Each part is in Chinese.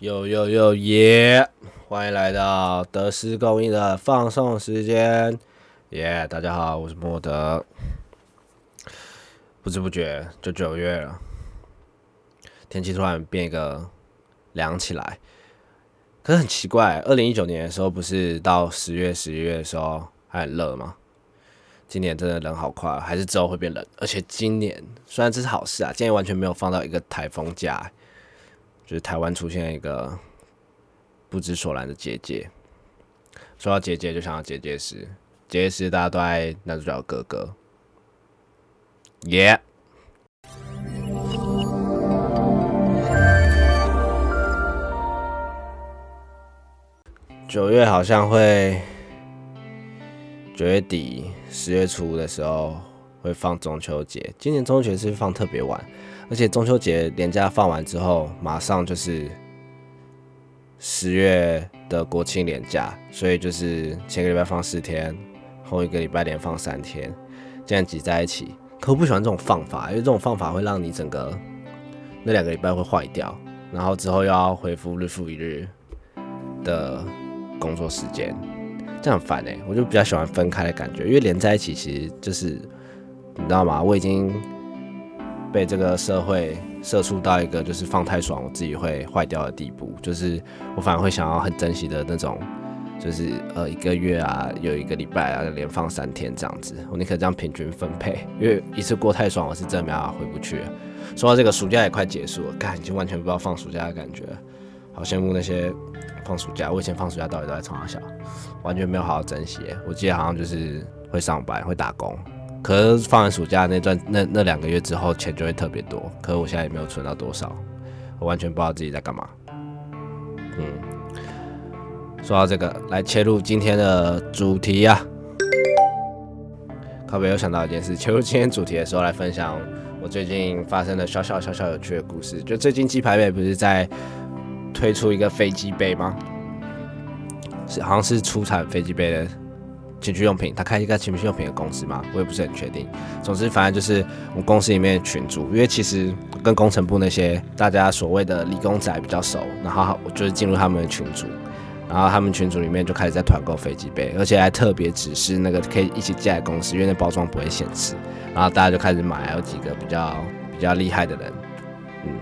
又又又耶！欢迎来到德斯公益的放送时间，耶！大家好，我是莫德。不知不觉就九月了，天气突然变一个凉起来。可是很奇怪，二零一九年的时候不是到十月、十一月的时候还很热吗？今年真的冷好快，还是之后会变冷。而且今年虽然这是好事啊，今年完全没有放到一个台风假。就是台湾出现一个不知所然的结界。说到结界，就想到结界师。结界师大家都爱男主角哥哥。耶！九月好像会，九月底十月初的时候会放中秋节。今年中秋节是放特别晚。而且中秋节连假放完之后，马上就是十月的国庆连假，所以就是前个礼拜放四天，后一个礼拜连放三天，这样挤在一起。可我不喜欢这种放法，因为这种放法会让你整个那两个礼拜会坏掉，然后之后又要恢复日复一日的工作时间，这样很烦哎。我就比较喜欢分开的感觉，因为连在一起其实就是你知道吗？我已经。被这个社会射出到一个就是放太爽，我自己会坏掉的地步。就是我反而会想要很珍惜的那种，就是呃一个月啊，有一个礼拜啊，连放三天这样子。我宁可这样平均分配，因为一次过太爽，我是真的没办法回不去。说到这个，暑假也快结束了，干已经完全不知道放暑假的感觉，好羡慕那些放暑假。我以前放暑假到底都在长沙小，完全没有好好珍惜。我记得好像就是会上班，会打工。可是放完暑假那段那那两个月之后，钱就会特别多。可是我现在也没有存到多少，我完全不知道自己在干嘛。嗯，说到这个，来切入今天的主题呀。靠北又想到一件事，切入今天主题的时候，来分享我最近发生的小小小小有趣的故事。就最近鸡排杯不是在推出一个飞机杯吗？是好像是出产飞机杯的。情趣用品，他开一个情趣用品的公司嘛，我也不是很确定。总之，反正就是我公司里面的群主，因为其实跟工程部那些大家所谓的理工仔比较熟，然后我就是进入他们的群组，然后他们群组里面就开始在团购飞机杯，而且还特别指示那个可以一起寄来公司，因为那包装不会显示，然后大家就开始买，有几个比较比较厉害的人，嗯，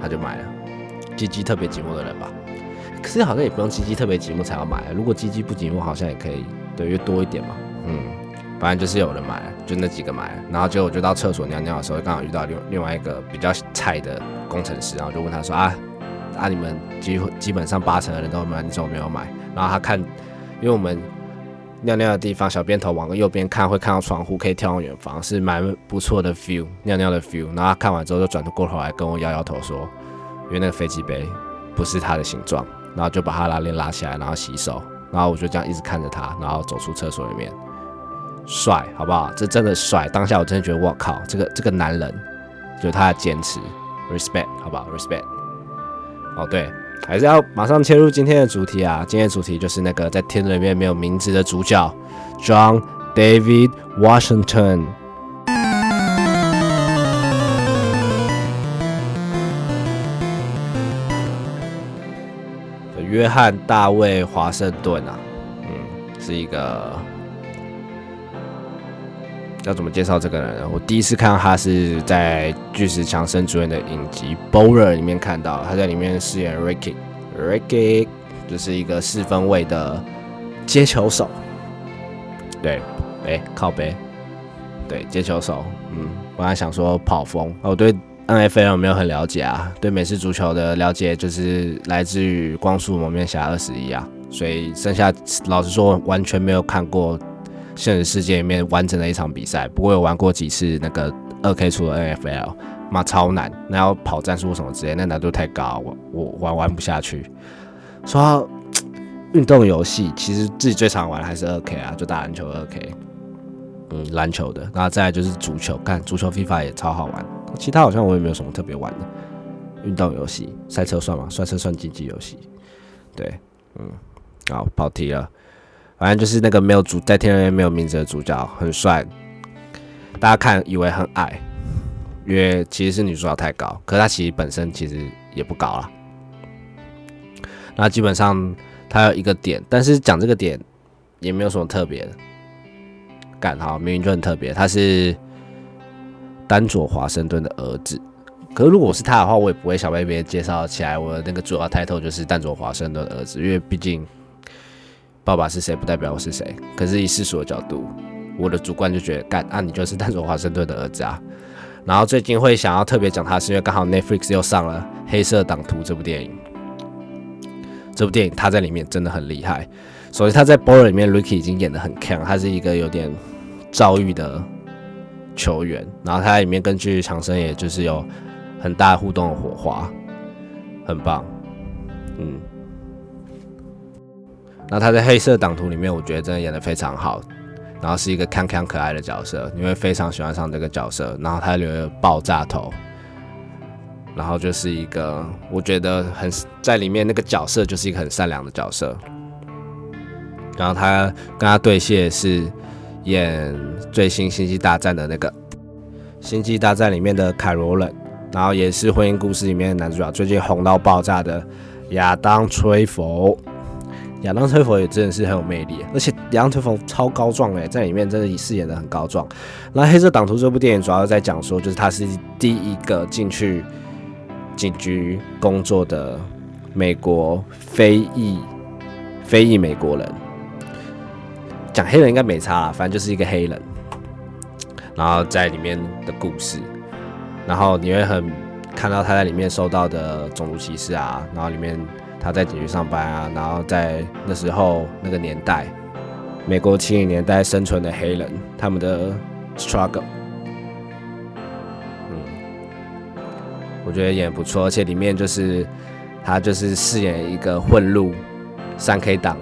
他就买了，鸡鸡特别寂寞的人吧。可是好像也不用鸡鸡特别寂寞才要买，如果鸡鸡不寂寞，好像也可以。对，越多一点嘛，嗯，反正就是有人买，就那几个买，然后结果就到厕所尿尿的时候，刚好遇到另另外一个比较菜的工程师，然后就问他说啊，啊你们基基本上八成的人都买，你怎么没有买？然后他看，因为我们尿尿的地方，小便头往右边看会看到窗户，可以眺望远方，是蛮不错的 view，尿尿的 view。然后他看完之后就转头过头来跟我摇摇头说，因为那个飞机杯不是他的形状，然后就把他拉链拉起来，然后洗手。然后我就这样一直看着他，然后走出厕所里面，帅，好不好？这真的帅。当下我真的觉得，我靠，这个这个男人就是他的坚持，respect，好不好？respect。哦，对，还是要马上切入今天的主题啊！今天的主题就是那个在天里面没有名字的主角，John David Washington。约翰·大卫·华盛顿啊，嗯，是一个要怎么介绍这个人？我第一次看到他是在《巨石强森》主演的影集《Bowler》里面看到，他在里面饰演 Ricky，Ricky 就是一个四分卫的接球手。对，哎，靠背，对，接球手。嗯，本来想说跑风，哦，对。NFL 没有很了解啊，对美式足球的了解就是来自于光速蒙面侠二十一啊，所以剩下老实说完全没有看过现实世界里面完整的一场比赛。不过有玩过几次那个二 K 出的 NFL，妈超难，那要跑战术什么之类，那难度太高，我我玩玩不下去。说运动游戏，其实自己最常玩的还是二 K 啊，就打篮球二 K，嗯，篮球的，然后再就是足球，看足球 FIFA 也超好玩。其他好像我也没有什么特别玩的运动游戏，赛车算吗？赛车算竞技游戏。对，嗯，好跑题了。反正就是那个没有主在天上没有名字的主角，很帅。大家看以为很矮，因为其实是女主角太高，可是她其实本身其实也不高啦。那基本上他有一个点，但是讲这个点也没有什么特别的。干好，明明就很特别，他是丹佐华盛顿的儿子。可是如果我是他的话，我也不会想被别人介绍起来。我的那个主要 title 就是丹佐华盛顿的儿子，因为毕竟爸爸是谁不代表我是谁。可是以世俗的角度，我的主观就觉得干啊，你就是丹佐华盛顿的儿子啊。然后最近会想要特别讲他，是因为刚好 Netflix 又上了《黑色党徒》这部电影。这部电影他在里面真的很厉害。首先他在《b o r 里面，Ricky 已经演的很强，他是一个有点躁郁的球员。然后他在里面根据强生，也就是有。很大互动的火花，很棒，嗯。那他在《黑色党徒》里面，我觉得真的演的非常好，然后是一个康康可爱的角色，你会非常喜欢上这个角色。然后他留了爆炸头，然后就是一个我觉得很在里面那个角色就是一个很善良的角色。然后他跟他对戏是演最新《星际大战》的那个《星际大战》里面的凯罗人。然后也是婚姻故事里面的男主角，最近红到爆炸的亚当·崔佛。亚当·崔佛也真的是很有魅力，而且亚当·崔佛超高壮诶，在里面真的饰演的很高壮。那《黑色党徒》这部电影主要在讲说，就是他是第一个进去警局工作的美国非裔非裔美国人。讲黑人应该没差，反正就是一个黑人。然后在里面的故事。然后你会很看到他在里面受到的种族歧视啊，然后里面他在警局上班啊，然后在那时候那个年代，美国七零年代生存的黑人他们的 struggle，嗯，我觉得演不错，而且里面就是他就是饰演一个混入三 K 党。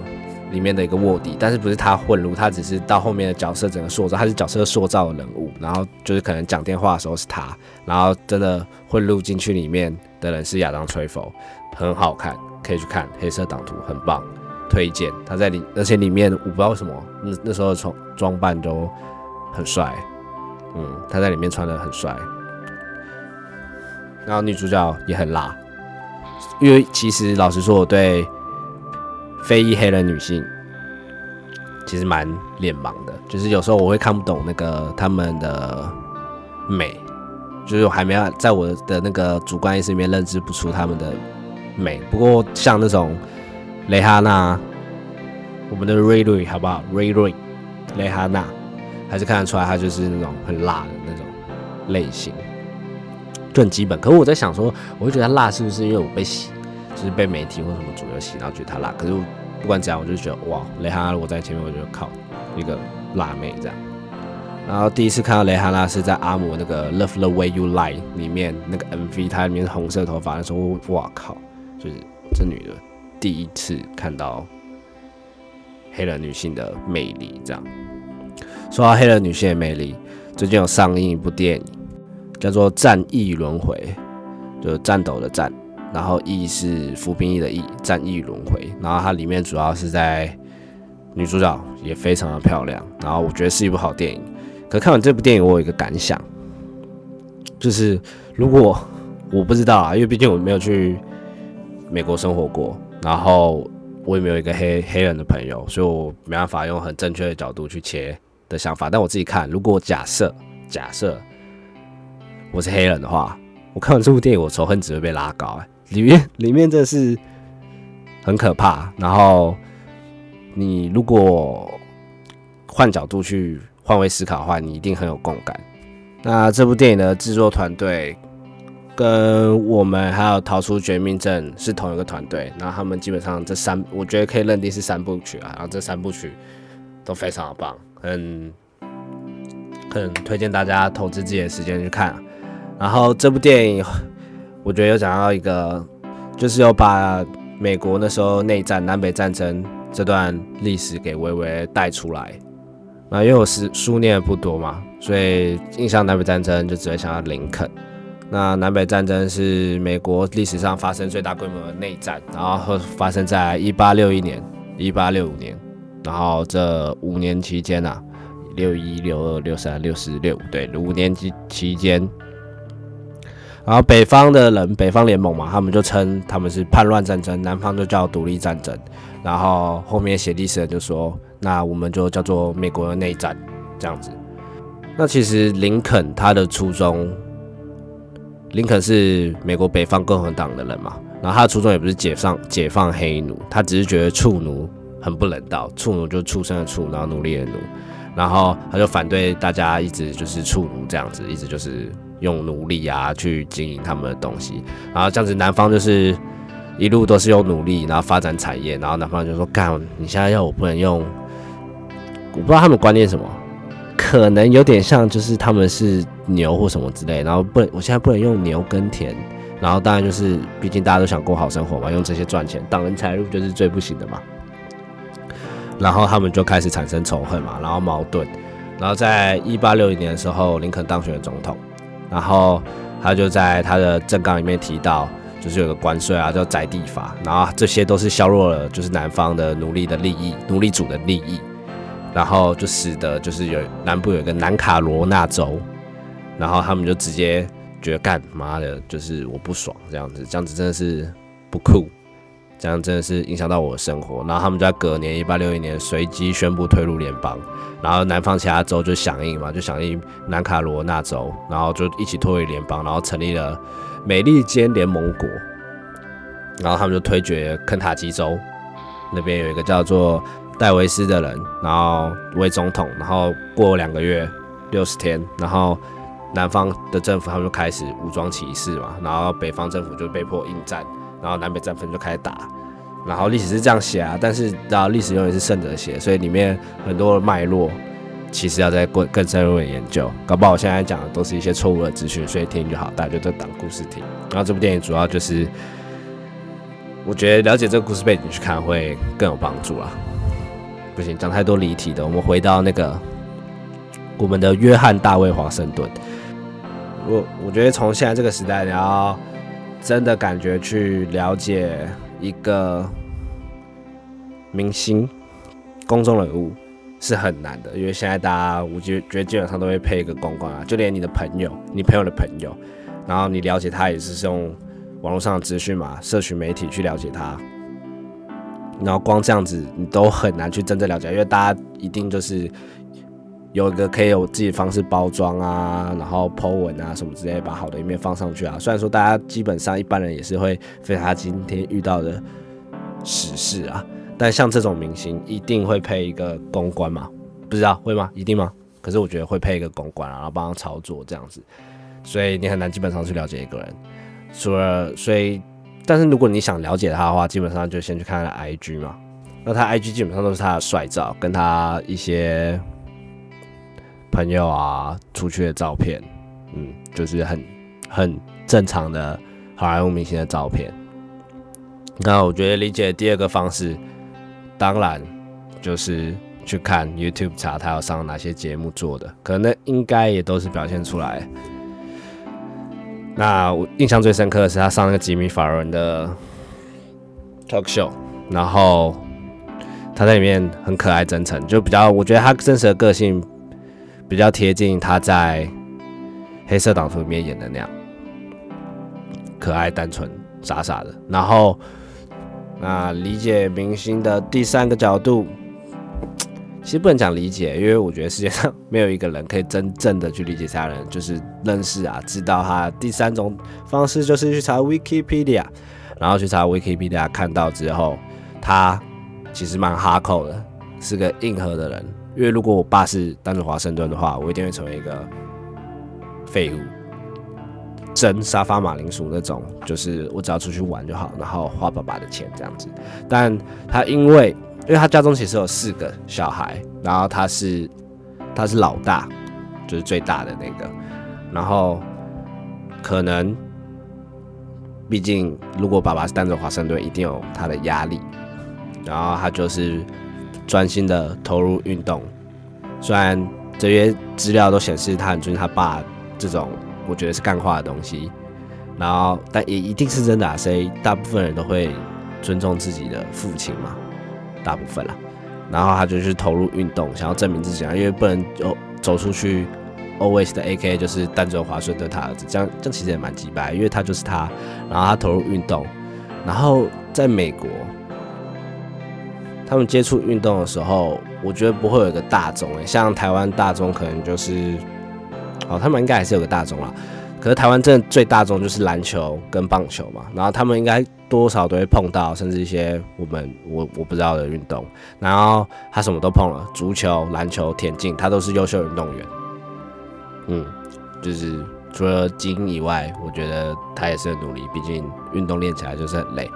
里面的一个卧底，但是不是他混入，他只是到后面的角色整个塑造，他是角色塑造的人物，然后就是可能讲电话的时候是他，然后真的混入进去里面的人是亚当·崔佛，很好看，可以去看《黑色党徒》，很棒，推荐。他在里，而且里面我不知道为什么那那时候装装扮都很帅，嗯，他在里面穿的很帅，然后女主角也很辣，因为其实老实说，我对。非裔黑人女性其实蛮脸盲的，就是有时候我会看不懂那个他们的美，就是我还没有在我的那个主观意识里面认知不出他们的美。不过像那种蕾哈娜，我们的瑞瑞好不好？瑞瑞，蕾哈娜还是看得出来，她就是那种很辣的那种类型，就很基本。可是我在想说，我会觉得她辣是不是因为我被洗？就是被媒体或什么主流洗，然后觉得她辣。可是不管怎样，我就觉得哇，蕾哈娜我在前面，我就靠一个辣妹这样。然后第一次看到蕾哈娜是在阿姆那个《Love the Way You Lie》里面那个 MV，她里面红色头发的时候，哇靠，就是这女的第一次看到黑人女性的魅力这样。说到黑人女性的魅力，最近有上映一部电影叫做《战役轮回》，就是战斗的战。然后义是服兵役的义，战役轮回。然后它里面主要是在女主角也非常的漂亮。然后我觉得是一部好电影。可看完这部电影，我有一个感想，就是如果我不知道啊，因为毕竟我没有去美国生活过，然后我也没有一个黑黑人的朋友，所以我没办法用很正确的角度去切的想法。但我自己看，如果假设假设我是黑人的话，我看完这部电影，我仇恨值会被拉高哎。里面里面这是很可怕，然 后你如果换角度去换位思考的话，你一定很有共感。那这部电影的制作团队跟我们还有《逃出绝命镇》是同一个团队，然后他们基本上这三，我觉得可以认定是三部曲啊，然后这三部曲都非常的棒，很很推荐大家投资自己的时间去看。然后这部电影。我觉得有讲到一个，就是有把美国那时候内战、南北战争这段历史给微微带出来。那因为我是书念的不多嘛，所以印象南北战争就只会想到林肯。那南北战争是美国历史上发生最大规模的内战，然后发生在一八六一年、一八六五年，然后这五年期间啊，六一、六二、六三、六四、六五，对，五年期期间。然后北方的人，北方联盟嘛，他们就称他们是叛乱战争，南方就叫独立战争。然后后面写历史人就说，那我们就叫做美国的内战这样子。那其实林肯他的初衷，林肯是美国北方共和党的人嘛，然后他的初衷也不是解放解放黑奴，他只是觉得畜奴很不人道，畜奴就畜生的畜，然后奴隶的奴，然后他就反对大家一直就是畜奴这样子，一直就是用努力啊去经营他们的东西，然后这样子南方就是一路都是用努力，然后发展产业，然后南方就说干，你现在要我不能用，我不知道他们观念什么。可能有点像，就是他们是牛或什么之类，然后不能，我现在不能用牛耕田，然后当然就是，毕竟大家都想过好生活嘛，用这些赚钱，挡人财路就是最不行的嘛。然后他们就开始产生仇恨嘛，然后矛盾，然后在一八六零年的时候，林肯当选了总统，然后他就在他的政纲里面提到，就是有个关税啊，叫宅地法，然后这些都是削弱了就是南方的奴隶的利益，奴隶主的利益。然后就使得就是有南部有一个南卡罗纳州，然后他们就直接觉得干妈的，就是我不爽这样子，这样子真的是不酷，这样真的是影响到我的生活。然后他们就在隔年一八六一年随机宣布退入联邦，然后南方其他州就响应嘛，就响应南卡罗纳州，然后就一起脱离联邦，然后成立了美利坚联盟国，然后他们就推决肯塔基州那边有一个叫做。戴维斯的人，然后为总统，然后过两个月，六十天，然后南方的政府他们就开始武装起事嘛，然后北方政府就被迫应战，然后南北战分就开始打，然后历史是这样写啊，但是然后历史永远是胜者写，所以里面很多脉络其实要再更更深入的研究，搞不好我现在讲的都是一些错误的资讯，所以听就好，大家就在当故事听。然后这部电影主要就是，我觉得了解这个故事背景去看会更有帮助啊。不行，讲太多离题的。我们回到那个我们的约翰大卫华盛顿。我我觉得从现在这个时代，你要真的感觉去了解一个明星、公众人物是很难的，因为现在大家我觉觉得基本上都会配一个公关啊，就连你的朋友、你朋友的朋友，然后你了解他也是用网络上的资讯嘛，社群媒体去了解他。然后光这样子，你都很难去真正了解，因为大家一定就是有一个可以有自己方式包装啊，然后 Po 文啊什么之类，把好的一面放上去啊。虽然说大家基本上一般人也是会分享今天遇到的史事啊，但像这种明星一定会配一个公关嘛？不知道会吗？一定吗？可是我觉得会配一个公关，然后帮他操作这样子，所以你很难基本上去了解一个人，除了所以。但是如果你想了解他的话，基本上就先去看他的 IG 嘛。那他 IG 基本上都是他的帅照，跟他一些朋友啊出去的照片，嗯，就是很很正常的好莱坞明星的照片。那我觉得理解第二个方式，当然就是去看 YouTube 查他要上哪些节目做的，可能应该也都是表现出来。那我印象最深刻的是他上那个吉米法伦的 talk show，然后他在里面很可爱真诚，就比较我觉得他真实的个性比较贴近他在黑色党徒里面演的那样，可爱单纯傻傻的。然后那理解明星的第三个角度。其实不能讲理解，因为我觉得世界上没有一个人可以真正的去理解其他人，就是认识啊，知道他。第三种方式 就是去查 Wikipedia，然后去查 Wikipedia，看到之后，他其实蛮哈扣的，是个硬核的人。因为如果我爸是当着华盛顿的话，我一定会成为一个废物，真沙发马铃薯那种，就是我只要出去玩就好，然后花爸爸的钱这样子。但他因为因为他家中其实有四个小孩，然后他是他是老大，就是最大的那个，然后可能毕竟如果爸爸是单着华盛顿，一定有他的压力，然后他就是专心的投入运动，虽然这些资料都显示他很尊敬他爸这种，我觉得是干话的东西，然后但也一定是真的啊，所以大部分人都会尊重自己的父亲嘛。大部分了，然后他就去投入运动，想要证明自己啊，因为不能走走出去 always 的 AK 就是单纯华顺的他儿子，这样这样其实也蛮鸡白，因为他就是他，然后他投入运动，然后在美国，他们接触运动的时候，我觉得不会有一个大众诶，像台湾大众可能就是，哦，他们应该还是有个大众啦，可是台湾真的最大众就是篮球跟棒球嘛，然后他们应该多少都会碰到，甚至一些我们我我不知道的运动，然后他什么都碰了，足球、篮球、田径，他都是优秀运动员。嗯，就是除了基因以外，我觉得他也是很努力，毕竟运动练起来就是很累。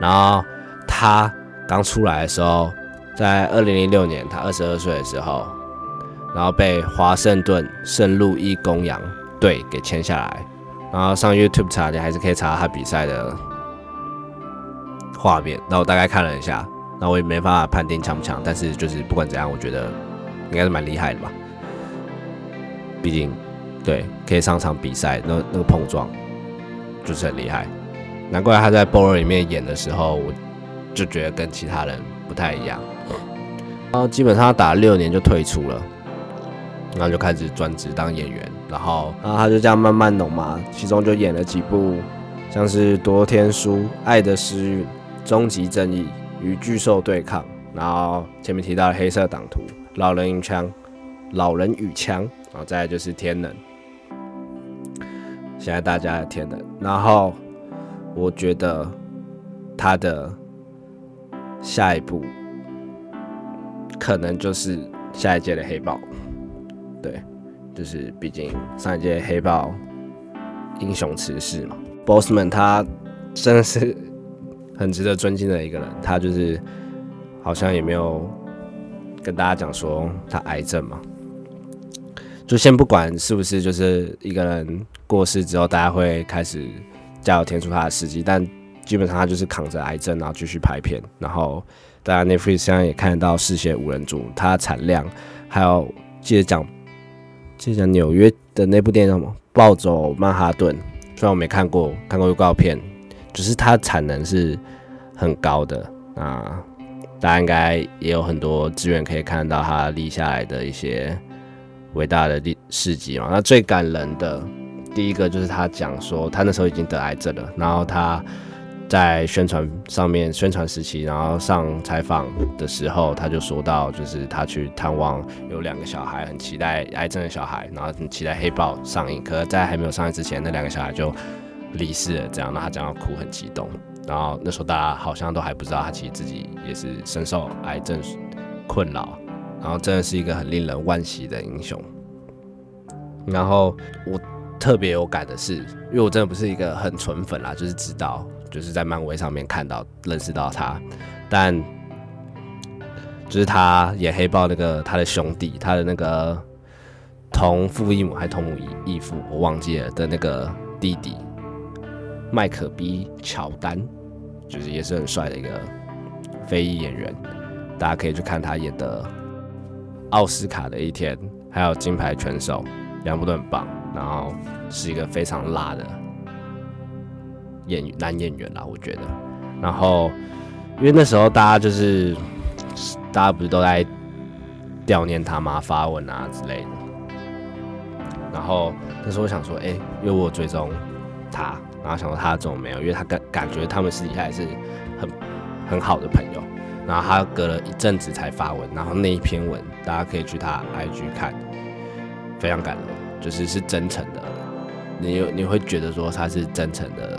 然后他刚出来的时候，在二零零六年，他二十二岁的时候，然后被华盛顿圣路易公羊队给签下来。然后上 YouTube 查，你还是可以查他比赛的画面。那我大概看了一下，那我也没办法判定强不强，但是就是不管怎样，我觉得应该是蛮厉害的吧。毕竟，对，可以上场比赛，那那个碰撞就是很厉害。难怪他在《b o r 里面演的时候，我就觉得跟其他人不太一样。然后基本上他打了六年就退出了，然后就开始专职当演员。然后，然后他就这样慢慢弄嘛，其中就演了几部，像是《夺天书》《爱的诗韵》《终极正义》《与巨兽对抗》，然后前面提到的《黑色党徒》《老人与枪》《老人与枪》。然后再就是天能，现在大家的天能。然后我觉得他的下一步可能就是下一届的黑豹，对，就是毕竟上一届黑豹英雄辞世嘛。Bossman 他真的是很值得尊敬的一个人，他就是好像也没有跟大家讲说他癌症嘛。就先不管是不是就是一个人过世之后，大家会开始加油添出他的事迹，但基本上他就是扛着癌症，然后继续拍片。然后大家 Netflix 现在也看得到《嗜血五人组》，它的产量，还有记得讲记得讲纽约的那部电影什么《暴走曼哈顿》，虽然我没看过，看过预告片，只是它产能是很高的啊。大家应该也有很多资源可以看到他立下来的一些。伟大的历事迹嘛，那最感人的第一个就是他讲说，他那时候已经得癌症了，然后他在宣传上面宣传时期，然后上采访的时候，他就说到，就是他去探望有两个小孩，很期待癌症的小孩，然后很期待黑豹上映，可是在还没有上映之前，那两个小孩就离世了，这样，那他讲到哭很激动，然后那时候大家好像都还不知道他其实自己也是深受癌症困扰。然后真的是一个很令人惋惜的英雄。然后我特别有感的是，因为我真的不是一个很纯粉啦，就是知道，就是在漫威上面看到、认识到他，但就是他演黑豹那个他的兄弟，他的那个同父异母还同母异父，我忘记了的那个弟弟麦克比乔丹，就是也是很帅的一个非裔演员，大家可以去看他演的。奥斯卡的一天，还有金牌拳手，两部都很棒。然后是一个非常辣的演男演员啦，我觉得。然后因为那时候大家就是大家不是都在悼念他吗？发文啊之类的。然后那时候我想说，哎，因为我追踪他，然后想说他这种没有，因为他感感觉他们私底下也是很很好的朋友。然后他隔了一阵子才发文，然后那一篇文大家可以去他 IG 看，非常感人，就是是真诚的。你有你会觉得说他是真诚的，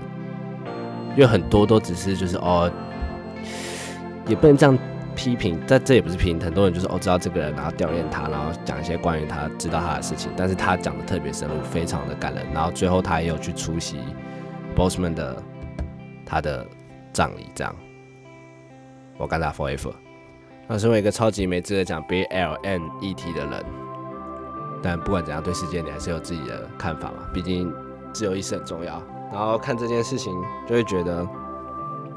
因为很多都只是就是哦，也不能这样批评，但这也不是批评。很多人就是哦知道这个人，然后悼念他，然后讲一些关于他知道他的事情，但是他讲的特别深入，非常的感人。然后最后他也有去出席 Bossman 的他的葬礼，这样。我干他 forever。那身为一个超级没资格讲 B L N E T 的人，但不管怎样，对世界你还是有自己的看法嘛。毕竟自由意识很重要。然后看这件事情，就会觉得，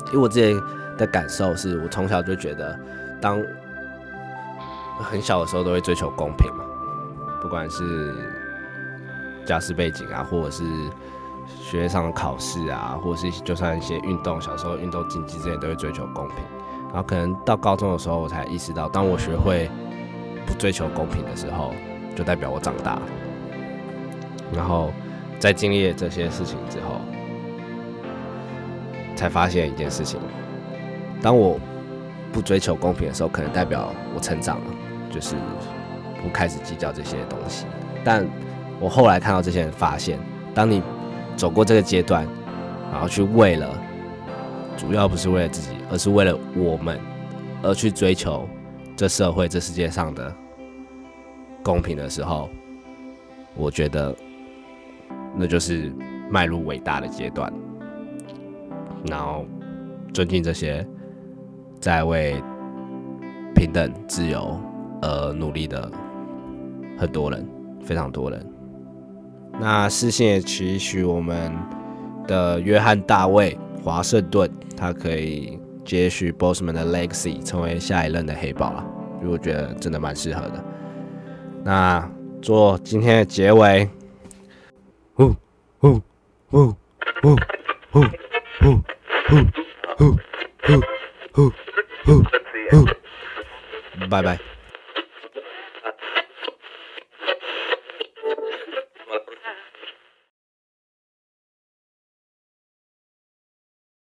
因为我自己的感受是，我从小就觉得，当很小的时候都会追求公平嘛，不管是家世背景啊，或者是学业上的考试啊，或者是就算一些运动，小时候运动竞技这些都会追求公平。然后可能到高中的时候，我才意识到，当我学会不追求公平的时候，就代表我长大了。然后在经历了这些事情之后，才发现一件事情：当我不追求公平的时候，可能代表我成长了，就是不开始计较这些东西。但我后来看到这些人，发现当你走过这个阶段，然后去为了，主要不是为了自己，而是为了我们而去追求这社会、这世界上的公平的时候，我觉得那就是迈入伟大的阶段。然后尊敬这些在为平等、自由而努力的很多人，非常多人。那视线也期许我们的约翰大卫华盛顿，他可以接续 Bossman 的 Legacy，成为下一任的黑豹了。因为我觉得真的蛮适合的。那做今天的结尾，呼呼呼呼呼呼呼呼呼呼呼呼，拜拜。